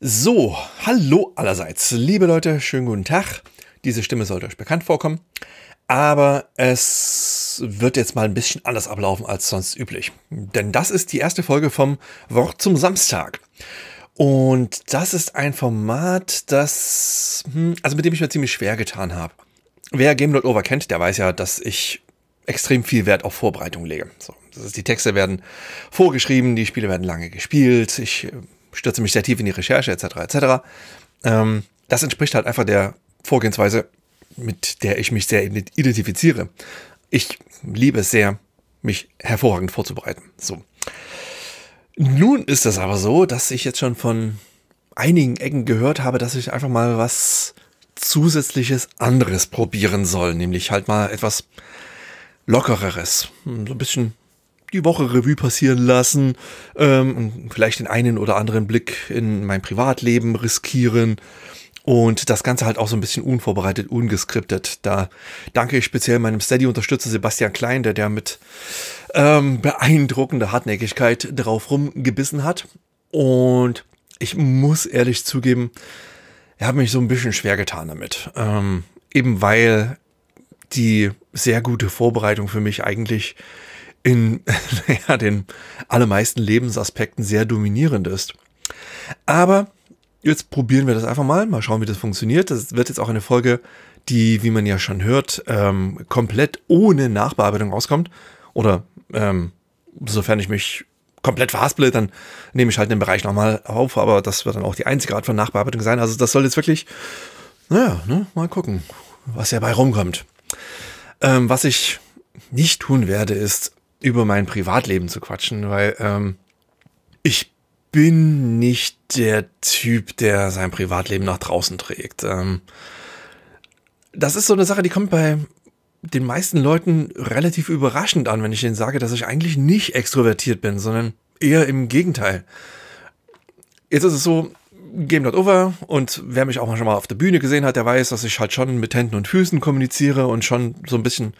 So, hallo allerseits. Liebe Leute, schönen guten Tag. Diese Stimme sollte euch bekannt vorkommen. Aber es wird jetzt mal ein bisschen anders ablaufen als sonst üblich. Denn das ist die erste Folge vom Wort zum Samstag. Und das ist ein Format, das, hm, also mit dem ich mir ziemlich schwer getan habe. Wer Game Not Over kennt, der weiß ja, dass ich extrem viel Wert auf Vorbereitung lege. So, das ist, die Texte werden vorgeschrieben, die Spiele werden lange gespielt. Ich stürze mich sehr tief in die Recherche etc. etc. Ähm, das entspricht halt einfach der Vorgehensweise, mit der ich mich sehr identifiziere. Ich liebe es sehr, mich hervorragend vorzubereiten. So. Nun ist es aber so, dass ich jetzt schon von einigen Ecken gehört habe, dass ich einfach mal was zusätzliches anderes probieren soll, nämlich halt mal etwas lockereres, so ein bisschen die Woche Revue passieren lassen ähm, vielleicht den einen oder anderen Blick in mein Privatleben riskieren und das Ganze halt auch so ein bisschen unvorbereitet, ungeskriptet. Da danke ich speziell meinem Steady-Unterstützer Sebastian Klein, der der mit ähm, beeindruckender Hartnäckigkeit drauf rumgebissen hat. Und ich muss ehrlich zugeben, er hat mich so ein bisschen schwer getan damit. Ähm, eben weil die sehr gute Vorbereitung für mich eigentlich in ja, den allermeisten Lebensaspekten sehr dominierend ist. Aber jetzt probieren wir das einfach mal, mal schauen, wie das funktioniert. Das wird jetzt auch eine Folge, die, wie man ja schon hört, ähm, komplett ohne Nachbearbeitung rauskommt. Oder ähm, sofern ich mich komplett verhaspele, dann nehme ich halt den Bereich nochmal auf, aber das wird dann auch die einzige Art von Nachbearbeitung sein. Also das soll jetzt wirklich, naja, ne, mal gucken, was dabei rumkommt. Ähm, was ich nicht tun werde, ist über mein Privatleben zu quatschen, weil ähm, ich bin nicht der Typ, der sein Privatleben nach draußen trägt. Ähm, das ist so eine Sache, die kommt bei den meisten Leuten relativ überraschend an, wenn ich ihnen sage, dass ich eigentlich nicht extrovertiert bin, sondern eher im Gegenteil. Jetzt ist es so, Game Not Over und wer mich auch schon mal auf der Bühne gesehen hat, der weiß, dass ich halt schon mit Händen und Füßen kommuniziere und schon so ein bisschen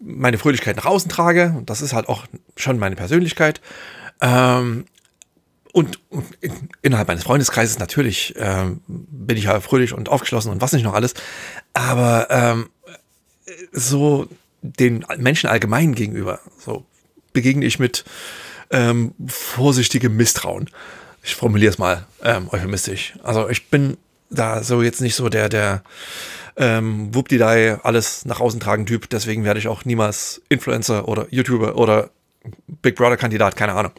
meine Fröhlichkeit nach außen trage. Und das ist halt auch schon meine Persönlichkeit. Ähm, und, und in, innerhalb meines Freundeskreises natürlich ähm, bin ich ja fröhlich und aufgeschlossen und was nicht noch alles. Aber ähm, so den Menschen allgemein gegenüber, so begegne ich mit ähm, vorsichtigem Misstrauen. Ich formuliere es mal ähm, euphemistisch. Also ich bin da so jetzt nicht so der, der ähm, Whoopdidei, alles nach außen tragen Typ. Deswegen werde ich auch niemals Influencer oder YouTuber oder Big Brother Kandidat, keine Ahnung.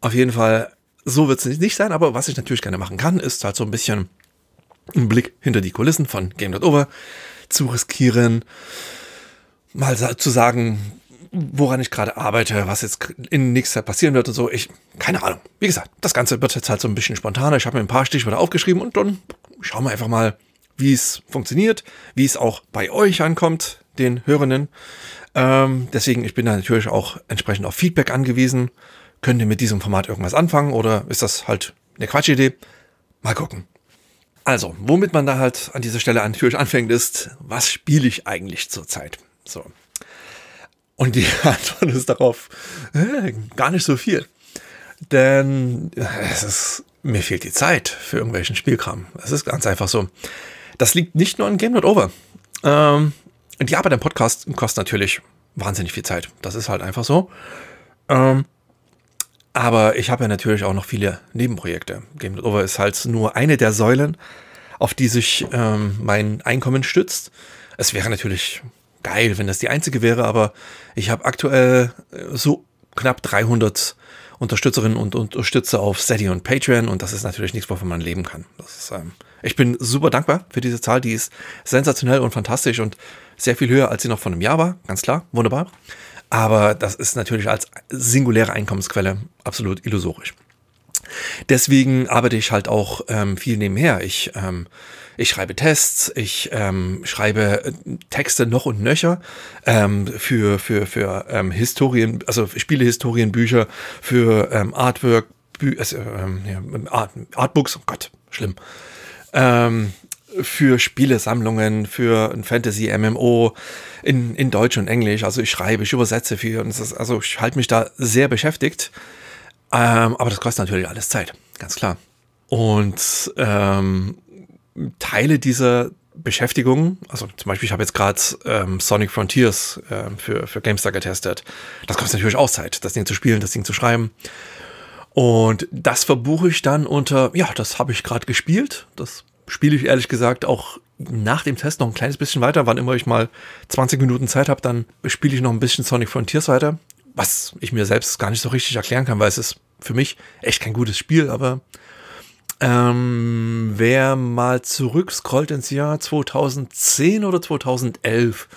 Auf jeden Fall, so wird es nicht sein, aber was ich natürlich gerne machen kann, ist halt so ein bisschen einen Blick hinter die Kulissen von Game Over zu riskieren, mal zu sagen, woran ich gerade arbeite, was jetzt in nächster Zeit passieren wird und so. Ich, keine Ahnung. Wie gesagt, das Ganze wird jetzt halt so ein bisschen spontaner. Ich habe mir ein paar Stichworte aufgeschrieben und dann schauen wir einfach mal, wie es funktioniert, wie es auch bei euch ankommt, den Hörenden. Ähm, deswegen, ich bin da natürlich auch entsprechend auf Feedback angewiesen. Könnt ihr mit diesem Format irgendwas anfangen oder ist das halt eine Quatschidee? Mal gucken. Also, womit man da halt an dieser Stelle natürlich anfängt, ist, was spiele ich eigentlich zurzeit? So. Und die Antwort ist darauf äh, gar nicht so viel. Denn äh, es ist, mir fehlt die Zeit für irgendwelchen Spielkram. Es ist ganz einfach so. Das liegt nicht nur an Game Not Over. Ähm, die Arbeit am Podcast kostet natürlich wahnsinnig viel Zeit. Das ist halt einfach so. Ähm, aber ich habe ja natürlich auch noch viele Nebenprojekte. Game Not Over ist halt nur eine der Säulen, auf die sich ähm, mein Einkommen stützt. Es wäre natürlich geil, wenn das die einzige wäre, aber ich habe aktuell äh, so knapp 300 Unterstützerinnen und Unterstützer auf Steady und Patreon und das ist natürlich nichts, wovon man leben kann. Ist, ähm, ich bin super dankbar für diese Zahl, die ist sensationell und fantastisch und sehr viel höher, als sie noch vor einem Jahr war, ganz klar, wunderbar. Aber das ist natürlich als singuläre Einkommensquelle absolut illusorisch. Deswegen arbeite ich halt auch ähm, viel nebenher. Ich ähm, ich schreibe Tests, ich ähm, schreibe äh, Texte noch und nöcher ähm, für, für, für ähm, Historien, also Spielehistorienbücher, für ähm, Artwork, Bü also, ja, Art, Artbooks, oh Gott, schlimm. Ähm, für Spielesammlungen, für ein Fantasy-MMO in, in Deutsch und Englisch. Also ich schreibe, ich übersetze viel und ist, also ich halte mich da sehr beschäftigt. Ähm, aber das kostet natürlich alles Zeit, ganz klar. Und ähm, Teile dieser Beschäftigung, also zum Beispiel, ich habe jetzt gerade ähm, Sonic Frontiers äh, für, für GameStar getestet. Das kostet natürlich auch Zeit, das Ding zu spielen, das Ding zu schreiben. Und das verbuche ich dann unter, ja, das habe ich gerade gespielt. Das spiele ich ehrlich gesagt auch nach dem Test noch ein kleines bisschen weiter. Wann immer ich mal 20 Minuten Zeit habe, dann spiele ich noch ein bisschen Sonic Frontiers weiter. Was ich mir selbst gar nicht so richtig erklären kann, weil es ist für mich echt kein gutes Spiel, aber ähm, wer mal zurückscrollt ins Jahr 2010 oder 2011,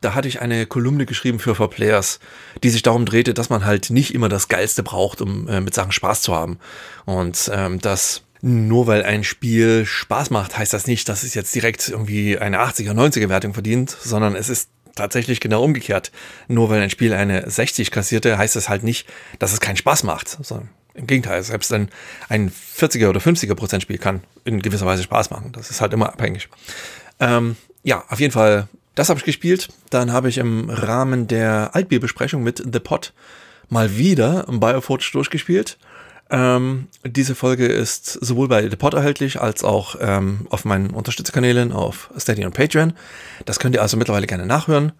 da hatte ich eine Kolumne geschrieben für For Players, die sich darum drehte, dass man halt nicht immer das Geilste braucht, um äh, mit Sachen Spaß zu haben. Und ähm, dass nur weil ein Spiel Spaß macht, heißt das nicht, dass es jetzt direkt irgendwie eine 80er, 90er Wertung verdient, sondern es ist tatsächlich genau umgekehrt. Nur weil ein Spiel eine 60 kassierte, heißt es halt nicht, dass es keinen Spaß macht. Sondern im Gegenteil, selbst ein, ein 40er oder 50er Prozent Spiel kann in gewisser Weise Spaß machen. Das ist halt immer abhängig. Ähm, ja, auf jeden Fall, das habe ich gespielt. Dann habe ich im Rahmen der Altbierbesprechung mit The Pot mal wieder Bioforge durchgespielt. Ähm, diese Folge ist sowohl bei The Pod erhältlich als auch ähm, auf meinen Unterstützerkanälen auf Steady und Patreon. Das könnt ihr also mittlerweile gerne nachhören.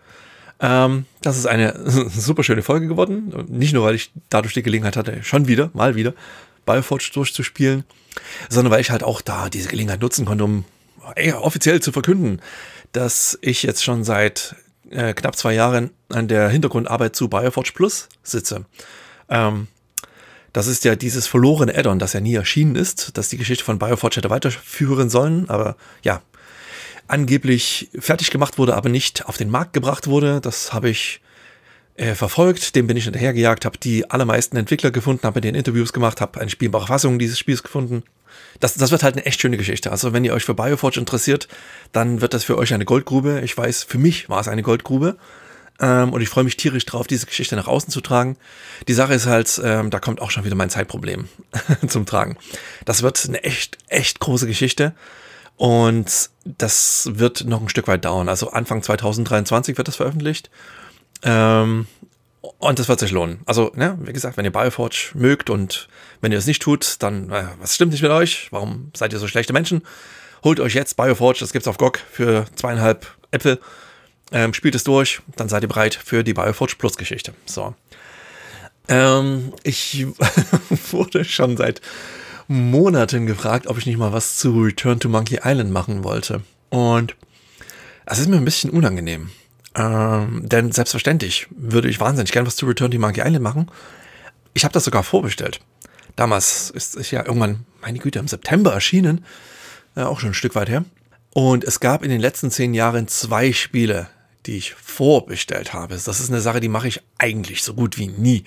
Ähm, das ist eine super schöne Folge geworden. Nicht nur, weil ich dadurch die Gelegenheit hatte, schon wieder, mal wieder, Bioforge durchzuspielen, sondern weil ich halt auch da diese Gelegenheit nutzen konnte, um ey, offiziell zu verkünden, dass ich jetzt schon seit äh, knapp zwei Jahren an der Hintergrundarbeit zu Bioforge Plus sitze. Ähm, das ist ja dieses verlorene Addon, das ja nie erschienen ist, das die Geschichte von Bioforge hätte weiterführen sollen, aber ja, angeblich fertig gemacht wurde, aber nicht auf den Markt gebracht wurde. Das habe ich äh, verfolgt, dem bin ich hinterhergejagt, habe die allermeisten Entwickler gefunden, habe mit den Interviews gemacht, habe eine spielbare Fassung dieses Spiels gefunden. Das, das wird halt eine echt schöne Geschichte. Also wenn ihr euch für Bioforge interessiert, dann wird das für euch eine Goldgrube. Ich weiß, für mich war es eine Goldgrube. Ähm, und ich freue mich tierisch drauf, diese Geschichte nach außen zu tragen. Die Sache ist halt, ähm, da kommt auch schon wieder mein Zeitproblem zum Tragen. Das wird eine echt, echt große Geschichte. Und das wird noch ein Stück weit dauern. Also Anfang 2023 wird das veröffentlicht. Ähm, und das wird sich lohnen. Also, ne, wie gesagt, wenn ihr Bioforge mögt und wenn ihr es nicht tut, dann, äh, was stimmt nicht mit euch? Warum seid ihr so schlechte Menschen? Holt euch jetzt Bioforge, das gibt's auf GOG für zweieinhalb Äpfel. Ähm, spielt es durch, dann seid ihr bereit für die Bioforge Plus Geschichte. So. Ähm, ich wurde schon seit Monaten gefragt, ob ich nicht mal was zu Return to Monkey Island machen wollte. Und es ist mir ein bisschen unangenehm. Ähm, denn selbstverständlich würde ich wahnsinnig gerne was zu Return to Monkey Island machen. Ich habe das sogar vorbestellt. Damals ist es ja irgendwann, meine Güte, im September erschienen. Äh, auch schon ein Stück weit her. Und es gab in den letzten zehn Jahren zwei Spiele, die ich vorbestellt habe. Das ist eine Sache, die mache ich eigentlich so gut wie nie.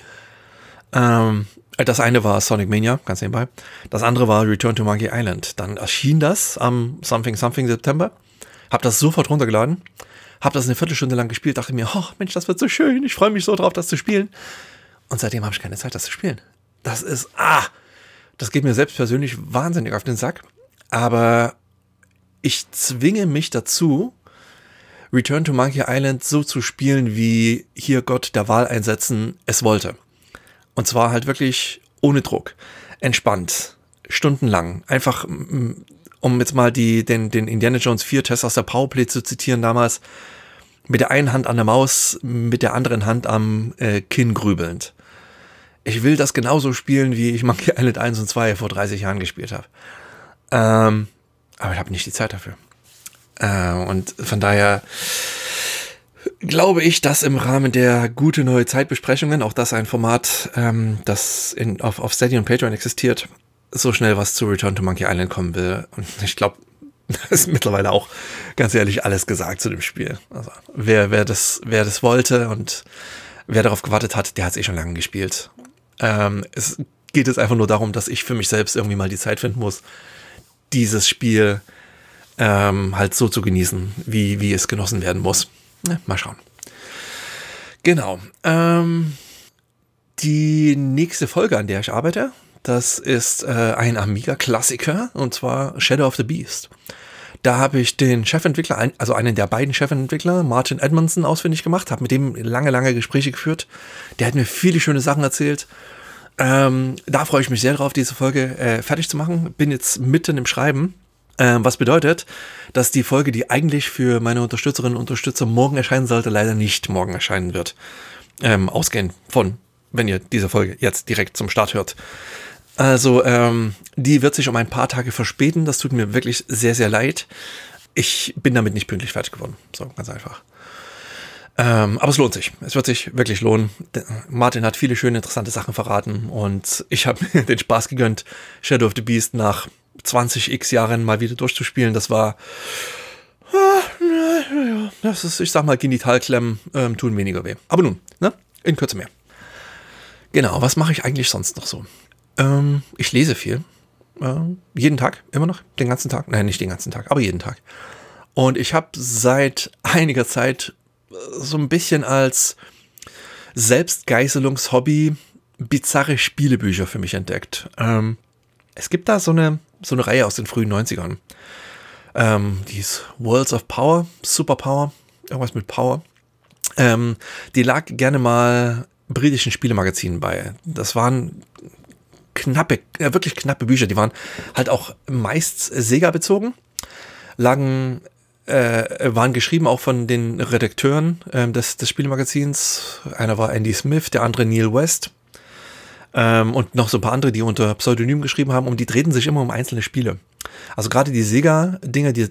Ähm, das eine war Sonic Mania, ganz nebenbei. Das andere war Return to Monkey Island. Dann erschien das am Something Something September. Hab das sofort runtergeladen. Hab das eine Viertelstunde lang gespielt. Dachte mir, oh Mensch, das wird so schön. Ich freue mich so drauf, das zu spielen. Und seitdem habe ich keine Zeit, das zu spielen. Das ist, ah, das geht mir selbst persönlich wahnsinnig auf den Sack. Aber ich zwinge mich dazu, Return to Monkey Island so zu spielen, wie hier Gott der Wahl einsetzen es wollte. Und zwar halt wirklich ohne Druck, entspannt, stundenlang. Einfach, um jetzt mal die, den, den Indiana Jones 4 Test aus der Powerplay zu zitieren damals, mit der einen Hand an der Maus, mit der anderen Hand am äh, Kinn grübelnd. Ich will das genauso spielen, wie ich Monkey Island 1 und 2 vor 30 Jahren gespielt habe. Ähm, aber ich habe nicht die Zeit dafür. Äh, und von daher glaube ich, dass im Rahmen der gute neue Zeitbesprechungen, auch das ein Format, ähm, das in, auf, auf Steady und Patreon existiert, so schnell was zu Return to Monkey Island kommen will. Und ich glaube, da ist mittlerweile auch ganz ehrlich alles gesagt zu dem Spiel. Also wer, wer, das, wer das wollte und wer darauf gewartet hat, der hat es eh schon lange gespielt. Ähm, es geht jetzt einfach nur darum, dass ich für mich selbst irgendwie mal die Zeit finden muss, dieses Spiel ähm, halt so zu genießen, wie, wie es genossen werden muss. Ja, mal schauen. Genau. Ähm, die nächste Folge, an der ich arbeite, das ist äh, ein Amiga-Klassiker und zwar Shadow of the Beast. Da habe ich den Chefentwickler, also einen der beiden Chefentwickler, Martin Edmondson, ausfindig gemacht, habe mit dem lange, lange Gespräche geführt. Der hat mir viele schöne Sachen erzählt. Ähm, da freue ich mich sehr drauf, diese Folge äh, fertig zu machen. Bin jetzt mitten im Schreiben. Ähm, was bedeutet, dass die Folge, die eigentlich für meine Unterstützerinnen und Unterstützer morgen erscheinen sollte, leider nicht morgen erscheinen wird. Ähm, ausgehend von, wenn ihr diese Folge jetzt direkt zum Start hört. Also, ähm, die wird sich um ein paar Tage verspäten. Das tut mir wirklich sehr, sehr leid. Ich bin damit nicht pünktlich fertig geworden. So, ganz einfach. Ähm, aber es lohnt sich. Es wird sich wirklich lohnen. Martin hat viele schöne, interessante Sachen verraten und ich habe mir den Spaß gegönnt, Shadow of the Beast nach 20 x Jahren mal wieder durchzuspielen. Das war. Ah, das ist, ich sag mal, Genitalklemmen ähm, tun weniger weh. Aber nun, ne? In Kürze mehr. Genau, was mache ich eigentlich sonst noch so? Ähm, ich lese viel. Äh, jeden Tag, immer noch, den ganzen Tag. Nein, nicht den ganzen Tag, aber jeden Tag. Und ich habe seit einiger Zeit äh, so ein bisschen als Selbstgeißelungshobby bizarre Spielebücher für mich entdeckt. Ähm, es gibt da so eine, so eine Reihe aus den frühen 90ern. Ähm, die ist Worlds of Power, Superpower, irgendwas mit Power. Ähm, die lag gerne mal britischen Spielemagazinen bei. Das waren knappe, äh, wirklich knappe Bücher. Die waren halt auch meist Sega bezogen, lagen, äh, waren geschrieben auch von den Redakteuren äh, des, des Spielemagazins. Einer war Andy Smith, der andere Neil West. Ähm, und noch so ein paar andere, die unter Pseudonym geschrieben haben, und die drehten sich immer um einzelne Spiele. Also gerade die Sega-Dinge, die,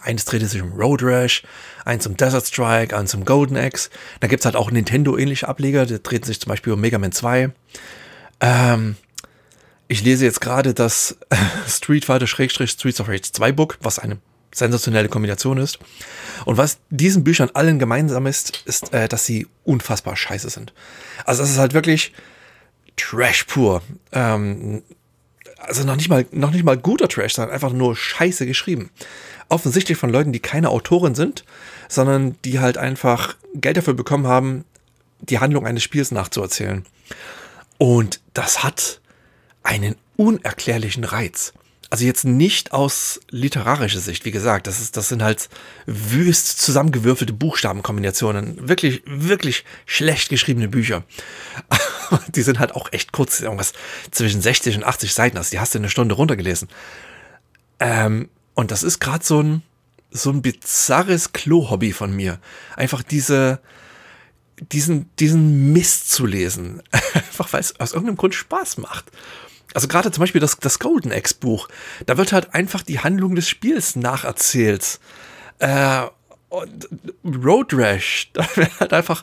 eines drehte sich um Road Rash, eins um Desert Strike, eins um Golden Axe. Da gibt es halt auch Nintendo-ähnliche Ableger, die drehten sich zum Beispiel um Mega Man 2. Ähm, ich lese jetzt gerade das Street Fighter Streets of Rage 2 Book, was eine sensationelle Kombination ist. Und was diesen Büchern allen gemeinsam ist, ist, äh, dass sie unfassbar scheiße sind. Also es ist halt wirklich Trash pur. Ähm, also noch nicht mal, noch nicht mal guter Trash, sondern einfach nur scheiße geschrieben. Offensichtlich von Leuten, die keine Autoren sind, sondern die halt einfach Geld dafür bekommen haben, die Handlung eines Spiels nachzuerzählen. Und das hat einen unerklärlichen Reiz. Also jetzt nicht aus literarischer Sicht, wie gesagt, das, ist, das sind halt wüst zusammengewürfelte Buchstabenkombinationen. Wirklich, wirklich schlecht geschriebene Bücher. die sind halt auch echt kurz, irgendwas zwischen 60 und 80 Seiten. Also die hast du in einer Stunde runtergelesen. Ähm, und das ist gerade so ein, so ein bizarres Klo-Hobby von mir. Einfach diese, diesen, diesen Mist zu lesen. Einfach weil es aus irgendeinem Grund Spaß macht. Also gerade zum Beispiel das, das Golden Axe Buch, da wird halt einfach die Handlung des Spiels nacherzählt. Äh, und Road Rash, da wird halt einfach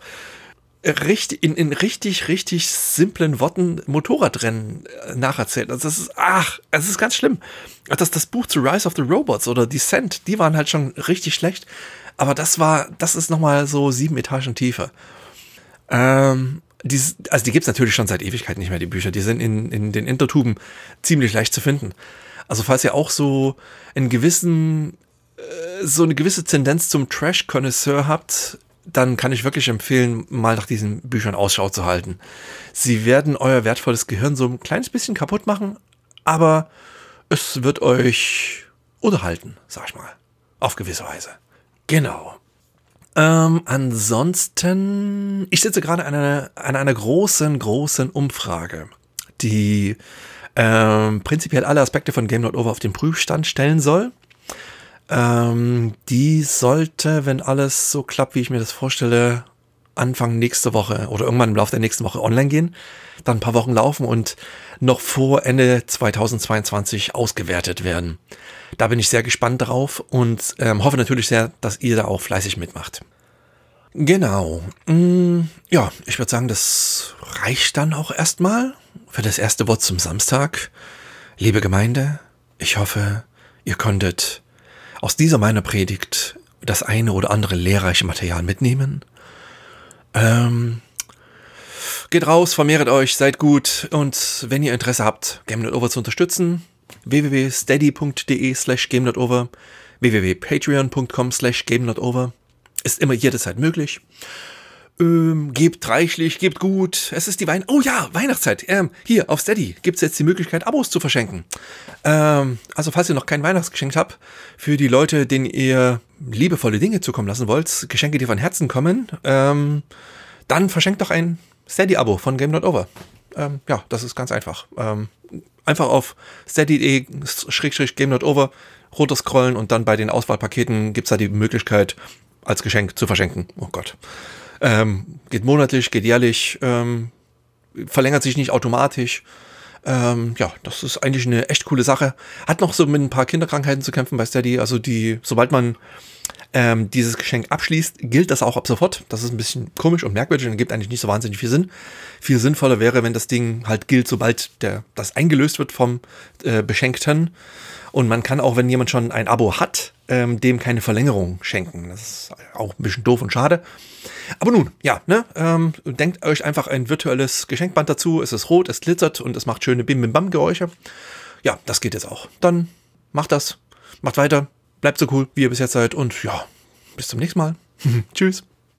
richtig, in, in richtig, richtig simplen Worten Motorradrennen äh, nacherzählt. Also das ist, ach, es ist ganz schlimm. Das, das Buch zu Rise of the Robots oder Descent, die waren halt schon richtig schlecht. Aber das war, das ist nochmal so sieben Etagen tiefer. Ähm, die, also die gibt es natürlich schon seit Ewigkeit nicht mehr, die Bücher. Die sind in, in den Intertuben ziemlich leicht zu finden. Also falls ihr auch so einen gewissen, äh, so eine gewisse Tendenz zum Trash-Connoisseur habt, dann kann ich wirklich empfehlen, mal nach diesen Büchern Ausschau zu halten. Sie werden euer wertvolles Gehirn so ein kleines bisschen kaputt machen, aber es wird euch unterhalten, sag ich mal. Auf gewisse Weise. Genau. Ähm, ansonsten, ich sitze gerade an einer, an einer großen, großen Umfrage, die ähm, prinzipiell alle Aspekte von Game Not Over auf den Prüfstand stellen soll. Ähm, die sollte, wenn alles so klappt, wie ich mir das vorstelle, Anfang nächste Woche oder irgendwann im Laufe der nächsten Woche online gehen, dann ein paar Wochen laufen und noch vor Ende 2022 ausgewertet werden. Da bin ich sehr gespannt drauf und ähm, hoffe natürlich sehr, dass ihr da auch fleißig mitmacht. Genau. Mm, ja, ich würde sagen, das reicht dann auch erstmal für das erste Wort zum Samstag. Liebe Gemeinde, ich hoffe, ihr konntet aus dieser meiner Predigt das eine oder andere lehrreiche Material mitnehmen. Ähm, geht raus, vermehret euch, seid gut und wenn ihr Interesse habt, Game.over zu unterstützen, www.steady.de slash game.over, www.patreon.com slash game.over, ist immer jederzeit möglich. Ähm, gebt reichlich, gebt gut. Es ist die Wein. Oh ja, Weihnachtszeit. Ähm, hier auf Steady gibt es jetzt die Möglichkeit, Abos zu verschenken. Ähm, also, falls ihr noch kein Weihnachtsgeschenk habt, für die Leute, denen ihr liebevolle Dinge zukommen lassen wollt, Geschenke, die von Herzen kommen, ähm, dann verschenkt doch ein Steady-Abo von Game Not Over. Ähm, ja, das ist ganz einfach. Ähm, einfach auf steady.de-game.over runter scrollen und dann bei den Auswahlpaketen gibt es da die Möglichkeit, als Geschenk zu verschenken. Oh Gott. Ähm, geht monatlich, geht jährlich, ähm, verlängert sich nicht automatisch. Ähm, ja, das ist eigentlich eine echt coole Sache. Hat noch so mit ein paar Kinderkrankheiten zu kämpfen bei Steady. Also die, sobald man ähm, dieses Geschenk abschließt, gilt das auch ab sofort. Das ist ein bisschen komisch und merkwürdig und gibt eigentlich nicht so wahnsinnig viel Sinn. Viel sinnvoller wäre, wenn das Ding halt gilt, sobald der, das eingelöst wird vom äh, Beschenkten. Und man kann auch, wenn jemand schon ein Abo hat, ähm, dem keine Verlängerung schenken. Das ist auch ein bisschen doof und schade. Aber nun, ja, ne, ähm, denkt euch einfach ein virtuelles Geschenkband dazu. Es ist rot, es glitzert und es macht schöne Bim-Bim-Bam-Geräusche. Ja, das geht jetzt auch. Dann macht das, macht weiter, bleibt so cool, wie ihr bis jetzt seid und ja, bis zum nächsten Mal. Tschüss.